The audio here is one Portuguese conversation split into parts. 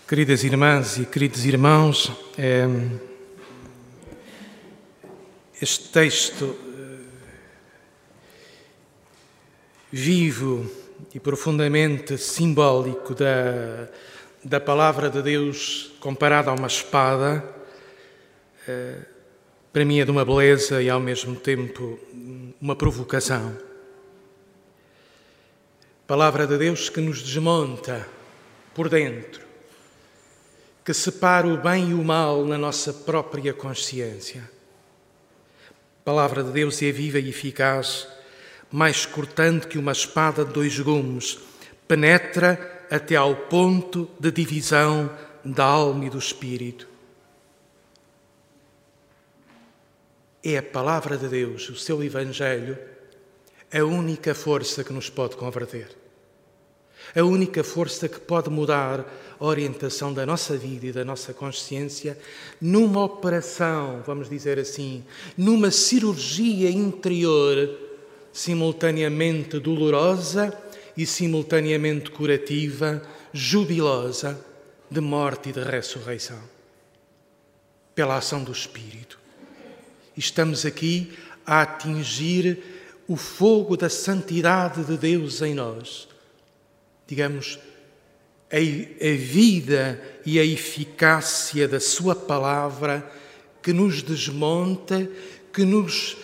Queridas irmãs e queridos irmãos, é, este texto eh, vivo e profundamente simbólico da, da palavra de Deus comparada a uma espada, é, para mim é de uma beleza e ao mesmo tempo uma provocação. Palavra de Deus que nos desmonta por dentro que separa o bem e o mal na nossa própria consciência. A palavra de Deus é viva e eficaz, mais cortante que uma espada de dois gumes, penetra até ao ponto de divisão da alma e do espírito. É a palavra de Deus, o seu Evangelho, a única força que nos pode converter a única força que pode mudar a orientação da nossa vida e da nossa consciência numa operação, vamos dizer assim, numa cirurgia interior simultaneamente dolorosa e simultaneamente curativa, jubilosa, de morte e de ressurreição. Pela ação do Espírito. Estamos aqui a atingir o fogo da santidade de Deus em nós digamos, a, a vida e a eficácia da Sua palavra que nos desmonta, que nos.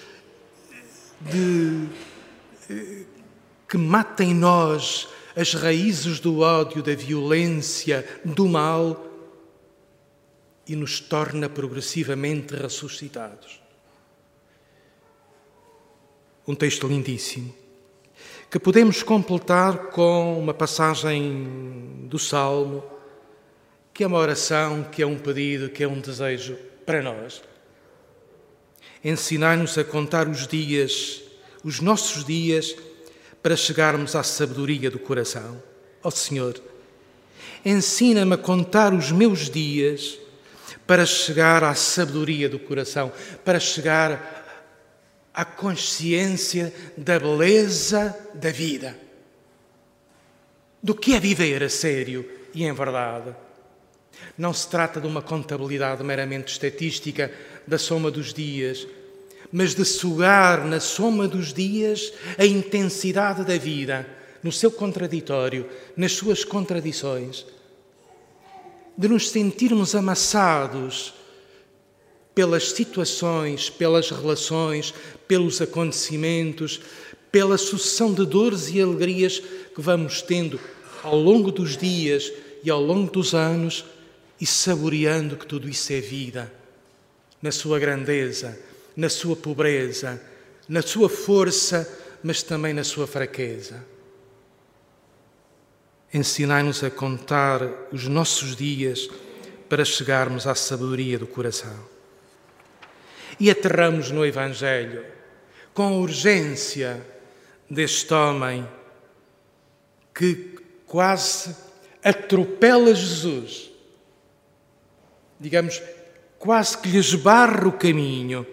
De, que mata em nós as raízes do ódio, da violência, do mal e nos torna progressivamente ressuscitados. Um texto lindíssimo que podemos completar com uma passagem do Salmo, que é uma oração, que é um pedido, que é um desejo para nós. Ensinar-nos a contar os dias, os nossos dias, para chegarmos à sabedoria do coração. Ó oh, Senhor, ensina-me a contar os meus dias para chegar à sabedoria do coração, para chegar a consciência da beleza da vida. Do que é viver a sério e em verdade. Não se trata de uma contabilidade meramente estatística da soma dos dias, mas de sugar na soma dos dias a intensidade da vida, no seu contraditório, nas suas contradições. De nos sentirmos amassados pelas situações, pelas relações, pelos acontecimentos, pela sucessão de dores e alegrias que vamos tendo ao longo dos dias e ao longo dos anos e saboreando que tudo isso é vida, na sua grandeza, na sua pobreza, na sua força, mas também na sua fraqueza. Ensinai-nos a contar os nossos dias para chegarmos à sabedoria do coração e aterramos no Evangelho com a urgência deste homem que quase atropela Jesus, digamos, quase que lhe esbarra o caminho.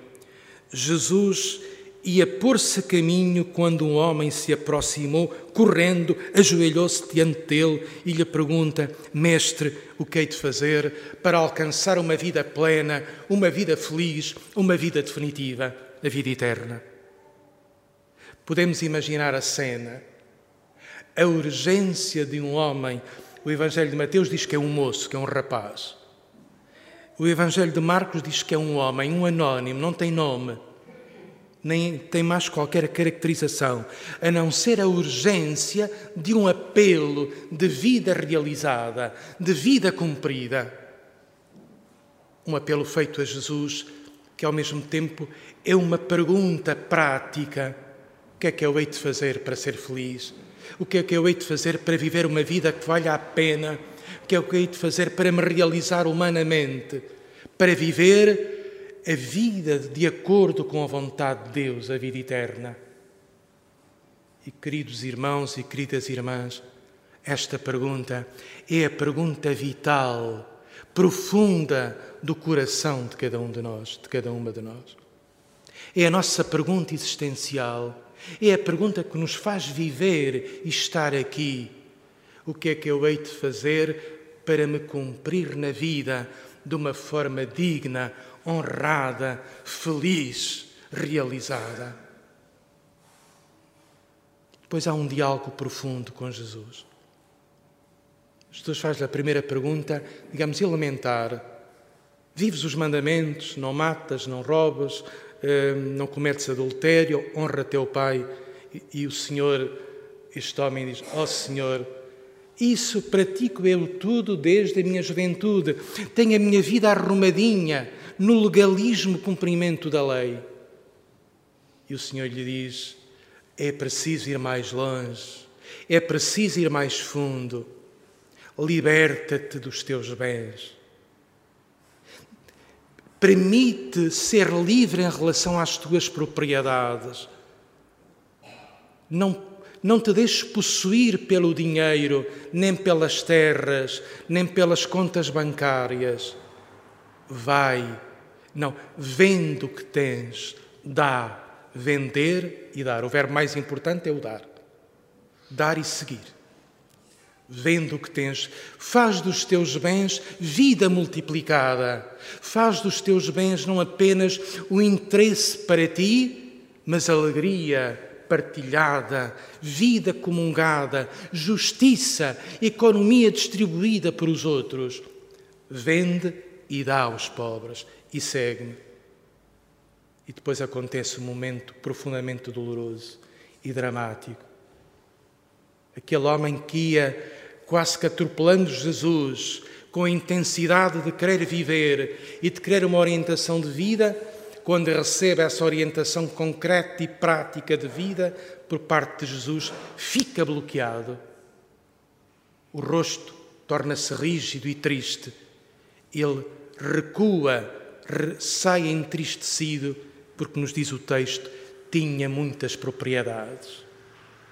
Jesus ia pôr-se a caminho quando um homem se aproximou, correndo, ajoelhou-se diante dele e lhe pergunta: Mestre, o que hei de fazer para alcançar uma vida plena, uma vida feliz, uma vida definitiva, a vida eterna? Podemos imaginar a cena, a urgência de um homem. O Evangelho de Mateus diz que é um moço, que é um rapaz. O Evangelho de Marcos diz que é um homem, um anónimo, não tem nome nem tem mais qualquer caracterização, a não ser a urgência de um apelo de vida realizada, de vida cumprida. Um apelo feito a Jesus que, ao mesmo tempo, é uma pergunta prática: o que é que eu hei de fazer para ser feliz? O que é que eu hei de fazer para viver uma vida que valha a pena? O que é que eu hei de fazer para me realizar humanamente? Para viver a vida de acordo com a vontade de Deus, a vida eterna? E queridos irmãos e queridas irmãs, esta pergunta é a pergunta vital, profunda do coração de cada um de nós, de cada uma de nós. É a nossa pergunta existencial, é a pergunta que nos faz viver e estar aqui. O que é que eu hei de fazer para me cumprir na vida de uma forma digna, honrada, feliz, realizada. Depois há um diálogo profundo com Jesus. Jesus faz a primeira pergunta, digamos, elementar. Vives os mandamentos, não matas, não roubas, eh, não cometes adultério, honra teu pai. E o Senhor, este homem diz, ó oh, Senhor, isso pratico eu tudo desde a minha juventude. Tenho a minha vida arrumadinha no legalismo cumprimento da lei. E o Senhor lhe diz: é preciso ir mais longe, é preciso ir mais fundo. Liberta-te dos teus bens. Permite ser livre em relação às tuas propriedades. Não não te deixes possuir pelo dinheiro, nem pelas terras, nem pelas contas bancárias. Vai, não, vende o que tens, dá, vender e dar. O verbo mais importante é o dar. Dar e seguir. Vende o que tens, faz dos teus bens vida multiplicada, faz dos teus bens não apenas o interesse para ti, mas alegria, partilhada, vida comungada, justiça, economia distribuída para os outros. Vende e dá aos pobres e segue-me. E depois acontece um momento profundamente doloroso e dramático. Aquele homem que ia quase que atropelando Jesus, com a intensidade de querer viver e de querer uma orientação de vida, quando recebe essa orientação concreta e prática de vida por parte de Jesus, fica bloqueado. O rosto torna-se rígido e triste. Ele recua, sai entristecido, porque nos diz o texto, tinha muitas propriedades.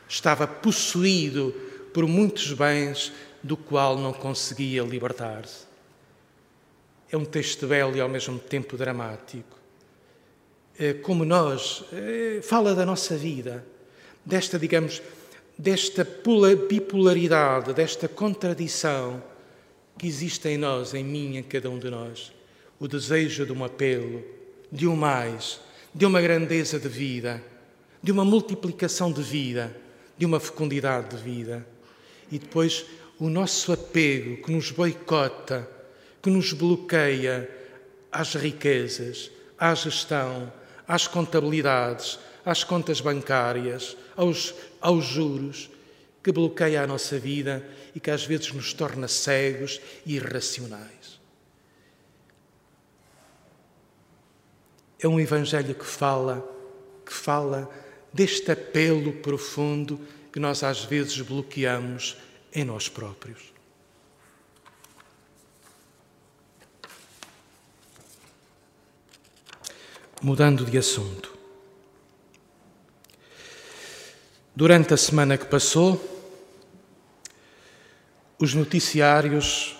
Estava possuído por muitos bens do qual não conseguia libertar-se. É um texto belo e ao mesmo tempo dramático. Eh, como nós, eh, fala da nossa vida, desta, digamos, desta bipolaridade, desta contradição que existe em nós, em mim, em cada um de nós. O desejo de um apelo, de um mais, de uma grandeza de vida, de uma multiplicação de vida, de uma fecundidade de vida. E depois o nosso apego que nos boicota, que nos bloqueia às riquezas, à gestão, às contabilidades, às contas bancárias, aos, aos juros, que bloqueia a nossa vida e que às vezes nos torna cegos e irracionais. É um evangelho que fala, que fala deste apelo profundo que nós às vezes bloqueamos em nós próprios. Mudando de assunto. Durante a semana que passou, os noticiários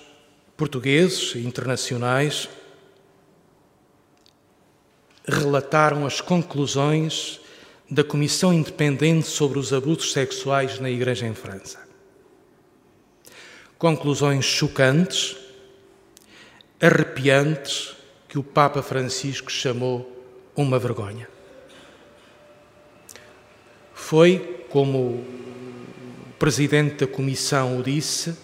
portugueses e internacionais relataram as conclusões da Comissão Independente sobre os Abusos Sexuais na Igreja em França. Conclusões chocantes, arrepiantes, que o Papa Francisco chamou uma vergonha. Foi, como o presidente da comissão o disse,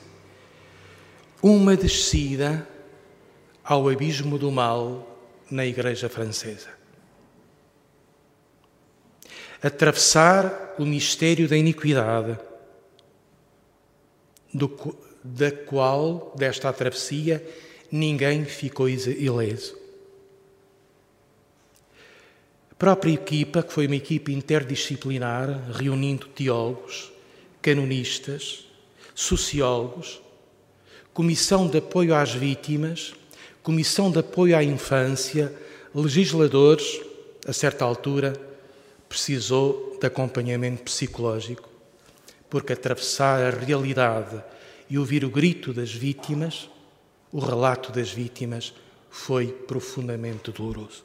uma descida ao abismo do mal na Igreja Francesa. Atravessar o mistério da iniquidade, do, da qual, desta travessia, ninguém ficou ileso própria equipa, que foi uma equipa interdisciplinar, reunindo teólogos, canonistas, sociólogos, comissão de apoio às vítimas, comissão de apoio à infância, legisladores, a certa altura, precisou de acompanhamento psicológico, porque atravessar a realidade e ouvir o grito das vítimas, o relato das vítimas, foi profundamente doloroso.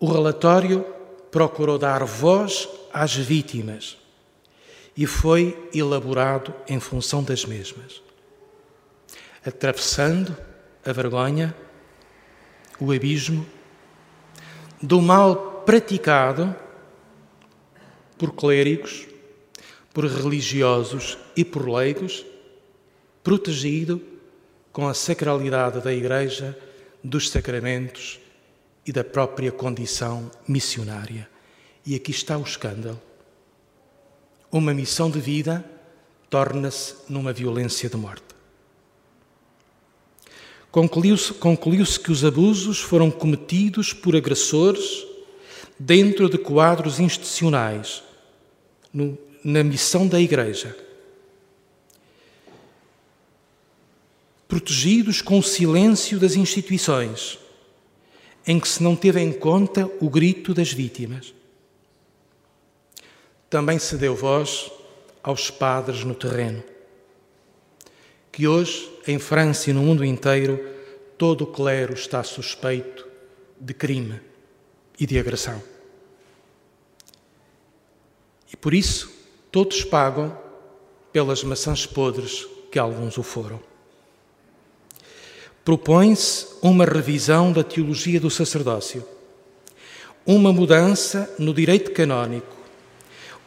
O relatório procurou dar voz às vítimas e foi elaborado em função das mesmas. Atravessando a vergonha, o abismo, do mal praticado por clérigos, por religiosos e por leigos, protegido com a sacralidade da Igreja, dos sacramentos e da própria condição missionária. E aqui está o escândalo. Uma missão de vida torna-se numa violência de morte. Concluiu-se concluiu que os abusos foram cometidos por agressores dentro de quadros institucionais, no, na missão da Igreja. Protegidos com o silêncio das instituições, em que se não teve em conta o grito das vítimas. Também se deu voz aos padres no terreno, que hoje, em França e no mundo inteiro, todo o clero está suspeito de crime e de agressão. E por isso, todos pagam pelas maçãs podres que alguns o foram. Propõe-se uma revisão da teologia do sacerdócio, uma mudança no direito canónico,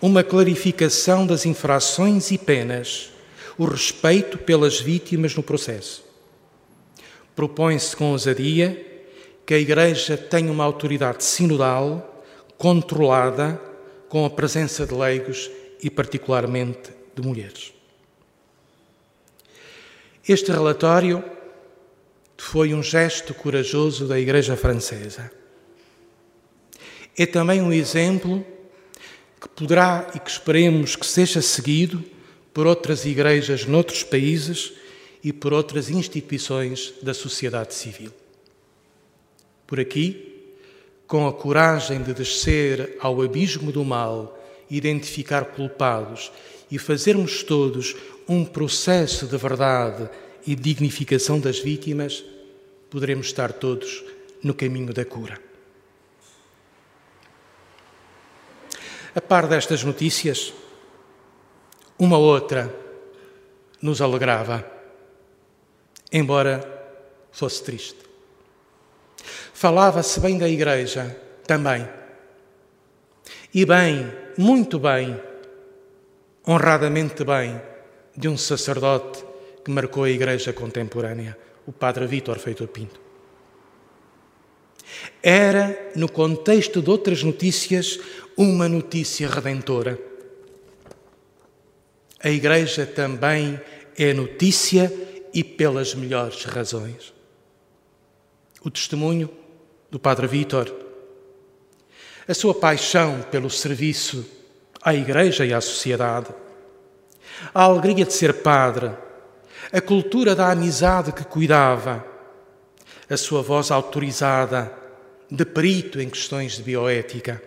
uma clarificação das infrações e penas, o respeito pelas vítimas no processo. Propõe-se com ousadia que a Igreja tenha uma autoridade sinodal, controlada, com a presença de leigos e, particularmente, de mulheres. Este relatório foi um gesto corajoso da Igreja Francesa. É também um exemplo que poderá e que esperemos que seja seguido por outras igrejas noutros países e por outras instituições da sociedade civil. Por aqui, com a coragem de descer ao abismo do mal, identificar culpados e fazermos todos um processo de verdade e dignificação das vítimas, poderemos estar todos no caminho da cura. A par destas notícias, uma outra nos alegrava, embora fosse triste. Falava-se bem da Igreja também. E bem, muito bem, honradamente bem, de um sacerdote que marcou a Igreja contemporânea, o Padre Vítor Feitor Pinto. Era, no contexto de outras notícias, uma notícia redentora. A Igreja também é notícia e pelas melhores razões. O testemunho do Padre Vítor, a sua paixão pelo serviço à Igreja e à sociedade, a alegria de ser padre, a cultura da amizade que cuidava, a sua voz autorizada de perito em questões de bioética.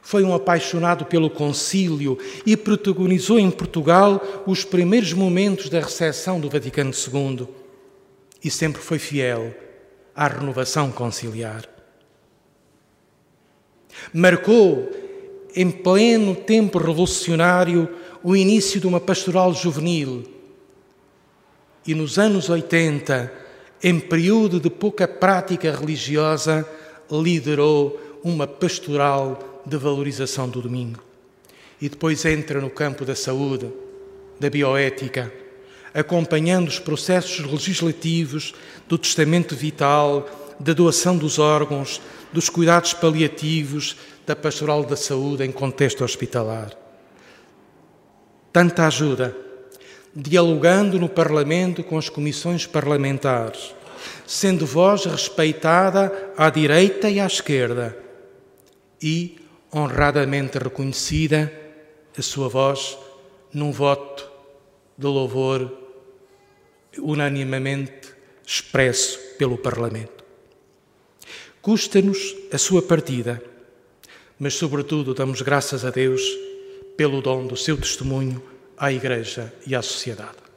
Foi um apaixonado pelo concílio e protagonizou em Portugal os primeiros momentos da recepção do Vaticano II e sempre foi fiel à renovação conciliar. Marcou, em pleno tempo revolucionário, o início de uma pastoral juvenil e nos anos 80 em período de pouca prática religiosa, liderou uma pastoral de valorização do domingo. E depois entra no campo da saúde, da bioética, acompanhando os processos legislativos do testamento vital, da doação dos órgãos, dos cuidados paliativos, da pastoral da saúde em contexto hospitalar. Tanta ajuda dialogando no Parlamento com as comissões parlamentares, sendo voz respeitada à direita e à esquerda e honradamente reconhecida a sua voz num voto de louvor unanimamente expresso pelo Parlamento. Custa-nos a sua partida, mas, sobretudo, damos graças a Deus pelo dom do seu testemunho à Igreja e à sociedade.